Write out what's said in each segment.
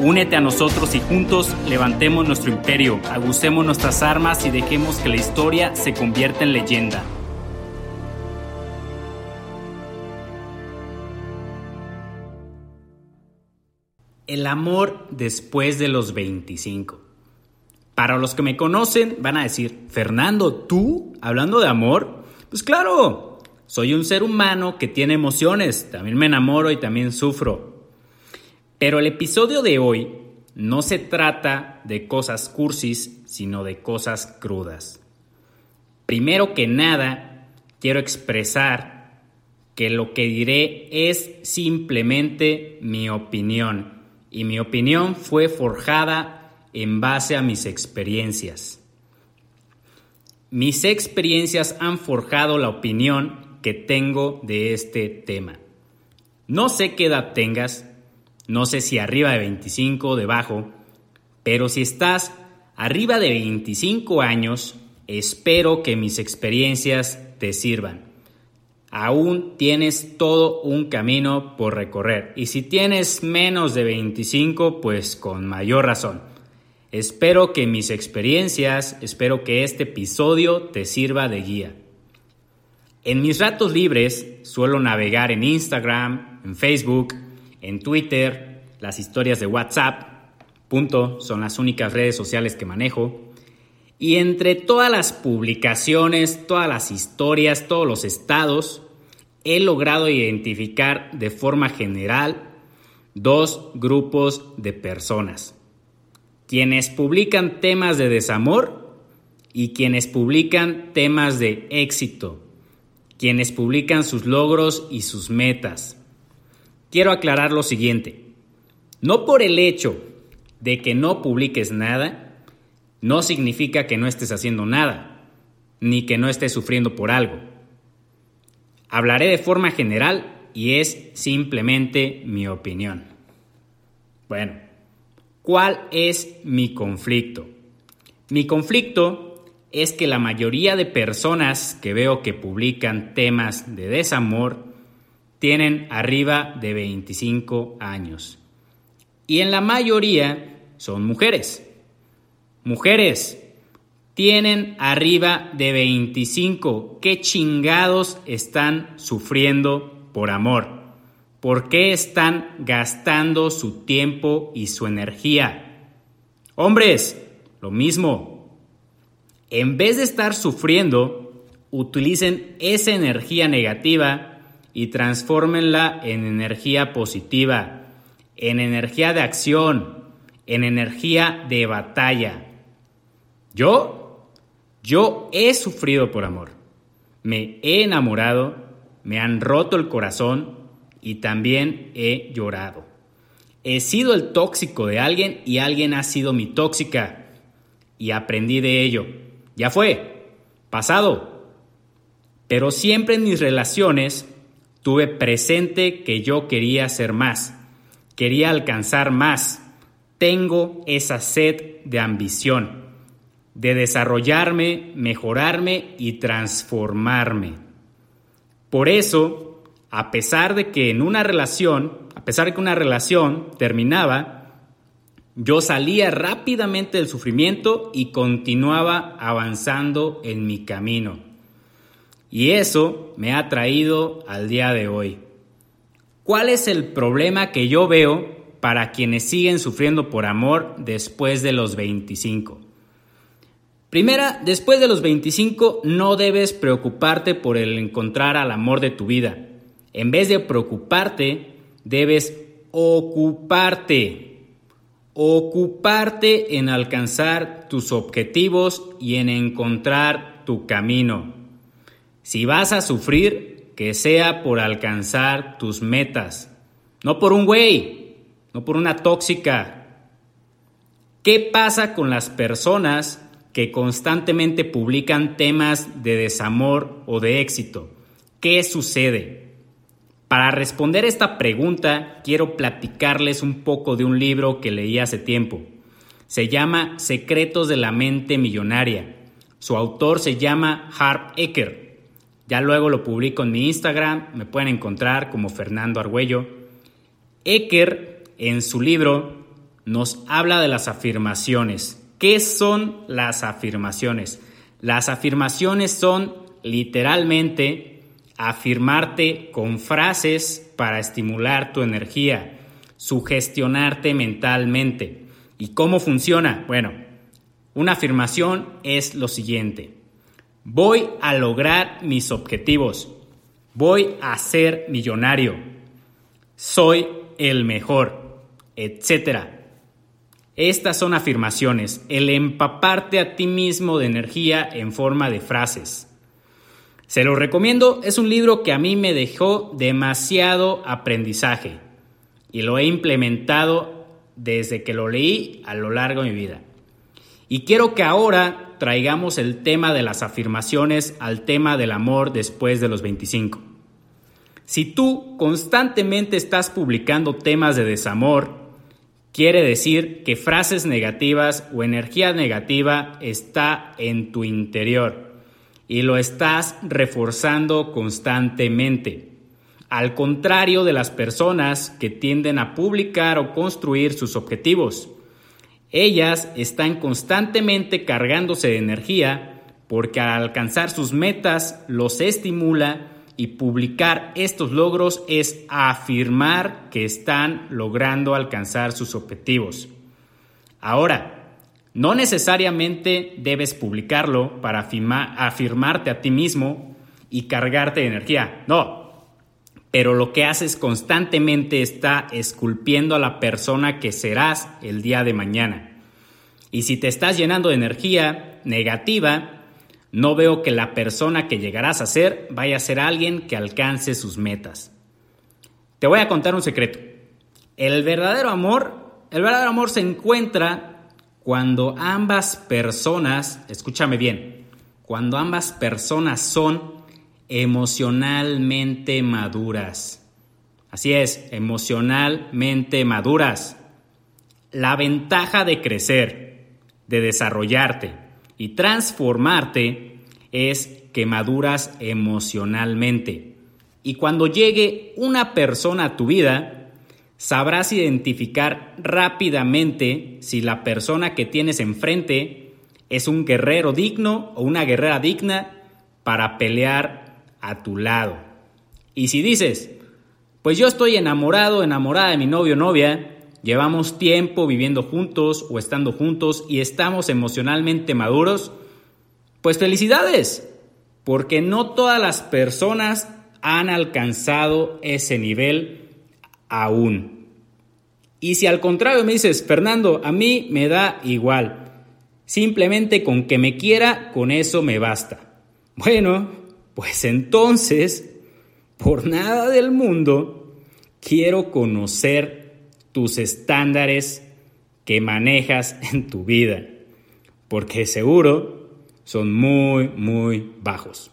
Únete a nosotros y juntos levantemos nuestro imperio, agucemos nuestras armas y dejemos que la historia se convierta en leyenda. El amor después de los 25. Para los que me conocen van a decir, Fernando, ¿tú hablando de amor? Pues claro, soy un ser humano que tiene emociones, también me enamoro y también sufro. Pero el episodio de hoy no se trata de cosas cursis, sino de cosas crudas. Primero que nada, quiero expresar que lo que diré es simplemente mi opinión y mi opinión fue forjada en base a mis experiencias. Mis experiencias han forjado la opinión que tengo de este tema. No sé qué edad tengas, no sé si arriba de 25 o debajo, pero si estás arriba de 25 años, espero que mis experiencias te sirvan. Aún tienes todo un camino por recorrer y si tienes menos de 25, pues con mayor razón. Espero que mis experiencias, espero que este episodio te sirva de guía. En mis ratos libres suelo navegar en Instagram, en Facebook, en Twitter, las historias de WhatsApp, punto, son las únicas redes sociales que manejo. Y entre todas las publicaciones, todas las historias, todos los estados, he logrado identificar de forma general dos grupos de personas. Quienes publican temas de desamor y quienes publican temas de éxito quienes publican sus logros y sus metas. Quiero aclarar lo siguiente. No por el hecho de que no publiques nada, no significa que no estés haciendo nada, ni que no estés sufriendo por algo. Hablaré de forma general y es simplemente mi opinión. Bueno, ¿cuál es mi conflicto? Mi conflicto es que la mayoría de personas que veo que publican temas de desamor tienen arriba de 25 años. Y en la mayoría son mujeres. Mujeres tienen arriba de 25. ¿Qué chingados están sufriendo por amor? ¿Por qué están gastando su tiempo y su energía? Hombres, lo mismo en vez de estar sufriendo, utilicen esa energía negativa y transfórmenla en energía positiva, en energía de acción, en energía de batalla. Yo, yo he sufrido por amor. Me he enamorado, me han roto el corazón y también he llorado. He sido el tóxico de alguien y alguien ha sido mi tóxica y aprendí de ello. Ya fue, pasado. Pero siempre en mis relaciones tuve presente que yo quería ser más, quería alcanzar más. Tengo esa sed de ambición, de desarrollarme, mejorarme y transformarme. Por eso, a pesar de que en una relación, a pesar de que una relación terminaba, yo salía rápidamente del sufrimiento y continuaba avanzando en mi camino. Y eso me ha traído al día de hoy. ¿Cuál es el problema que yo veo para quienes siguen sufriendo por amor después de los 25? Primera, después de los 25 no debes preocuparte por el encontrar al amor de tu vida. En vez de preocuparte, debes ocuparte ocuparte en alcanzar tus objetivos y en encontrar tu camino. Si vas a sufrir, que sea por alcanzar tus metas, no por un güey, no por una tóxica, ¿Qué pasa con las personas que constantemente publican temas de desamor o de éxito? ¿Qué sucede? Para responder esta pregunta, quiero platicarles un poco de un libro que leí hace tiempo. Se llama Secretos de la Mente Millonaria. Su autor se llama Harp Ecker. Ya luego lo publico en mi Instagram, me pueden encontrar como Fernando Argüello. Ecker, en su libro, nos habla de las afirmaciones. ¿Qué son las afirmaciones? Las afirmaciones son literalmente afirmarte con frases para estimular tu energía, sugestionarte mentalmente. ¿Y cómo funciona? Bueno, una afirmación es lo siguiente. Voy a lograr mis objetivos. Voy a ser millonario. Soy el mejor, etcétera. Estas son afirmaciones, el empaparte a ti mismo de energía en forma de frases. Se lo recomiendo, es un libro que a mí me dejó demasiado aprendizaje y lo he implementado desde que lo leí a lo largo de mi vida. Y quiero que ahora traigamos el tema de las afirmaciones al tema del amor después de los 25. Si tú constantemente estás publicando temas de desamor, quiere decir que frases negativas o energía negativa está en tu interior y lo estás reforzando constantemente. Al contrario de las personas que tienden a publicar o construir sus objetivos. Ellas están constantemente cargándose de energía porque al alcanzar sus metas los estimula y publicar estos logros es afirmar que están logrando alcanzar sus objetivos. Ahora, no necesariamente debes publicarlo para afirmarte a ti mismo y cargarte de energía. No, pero lo que haces constantemente está esculpiendo a la persona que serás el día de mañana. Y si te estás llenando de energía negativa, no veo que la persona que llegarás a ser vaya a ser alguien que alcance sus metas. Te voy a contar un secreto. El verdadero amor, el verdadero amor se encuentra cuando ambas personas, escúchame bien, cuando ambas personas son emocionalmente maduras. Así es, emocionalmente maduras. La ventaja de crecer, de desarrollarte, y transformarte es que maduras emocionalmente. Y cuando llegue una persona a tu vida, sabrás identificar rápidamente si la persona que tienes enfrente es un guerrero digno o una guerrera digna para pelear a tu lado. Y si dices, pues yo estoy enamorado, enamorada de mi novio o novia, llevamos tiempo viviendo juntos o estando juntos y estamos emocionalmente maduros, pues felicidades, porque no todas las personas han alcanzado ese nivel aún. Y si al contrario me dices, Fernando, a mí me da igual, simplemente con que me quiera, con eso me basta. Bueno, pues entonces, por nada del mundo, quiero conocer tus estándares que manejas en tu vida, porque seguro son muy, muy bajos.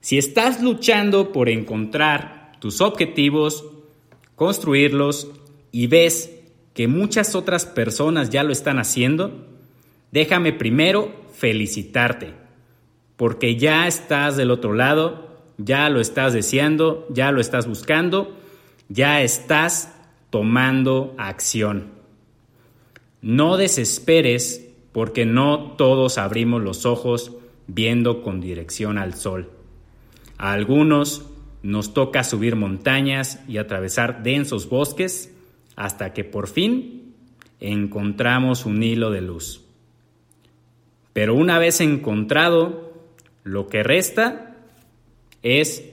Si estás luchando por encontrar tus objetivos, construirlos y ves que muchas otras personas ya lo están haciendo, déjame primero felicitarte, porque ya estás del otro lado, ya lo estás deseando, ya lo estás buscando, ya estás tomando acción. No desesperes porque no todos abrimos los ojos viendo con dirección al sol. A algunos nos toca subir montañas y atravesar densos bosques hasta que por fin encontramos un hilo de luz. Pero una vez encontrado, lo que resta es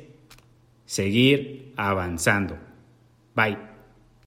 seguir avanzando. Bye.